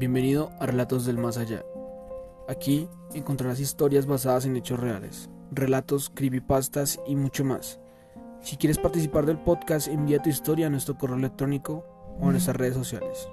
Bienvenido a Relatos del Más Allá. Aquí encontrarás historias basadas en hechos reales, relatos, creepypastas y mucho más. Si quieres participar del podcast, envía tu historia a nuestro correo electrónico o a nuestras redes sociales.